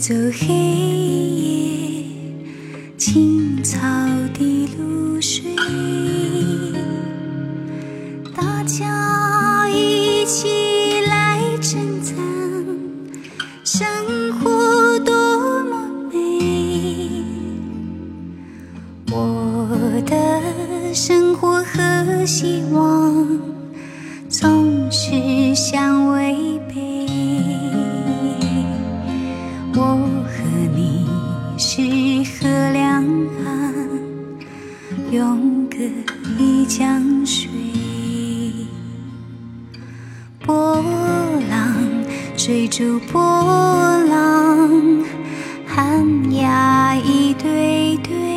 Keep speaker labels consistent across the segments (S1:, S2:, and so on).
S1: 走黑夜青草的露水，大家一起来称赞生活多么美。我的生活和希望总是永隔一江水。波浪追逐波浪，寒鸦一对对。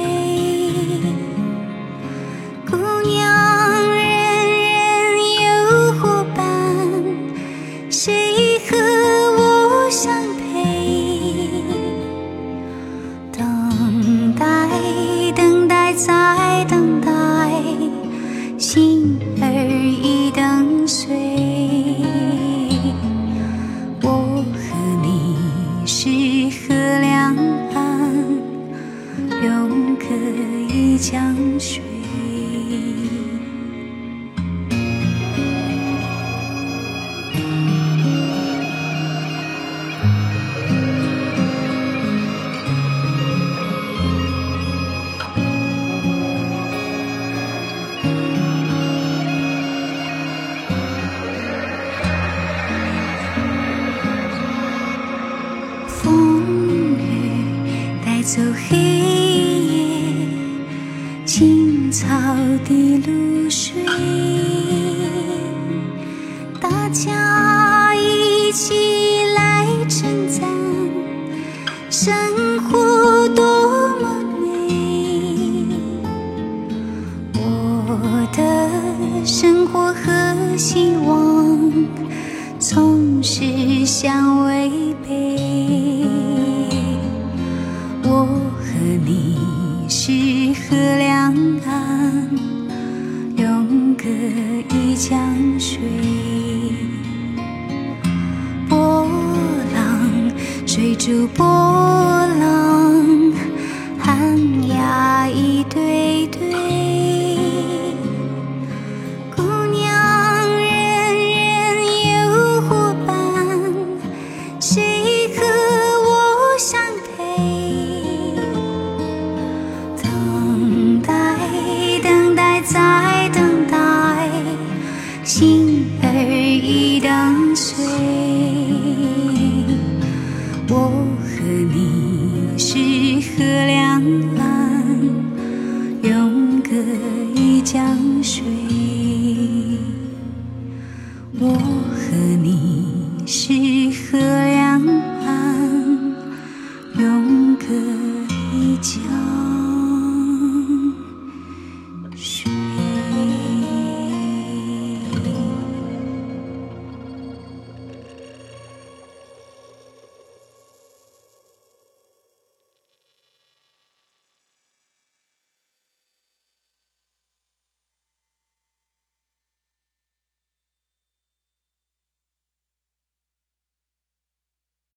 S1: 江水。风雨带走黑夜草的露水，大家一起来称赞生活多么美。我的生活和希望总是相违背。江水。波浪追逐波浪，水。我和你是河两岸，永隔一江。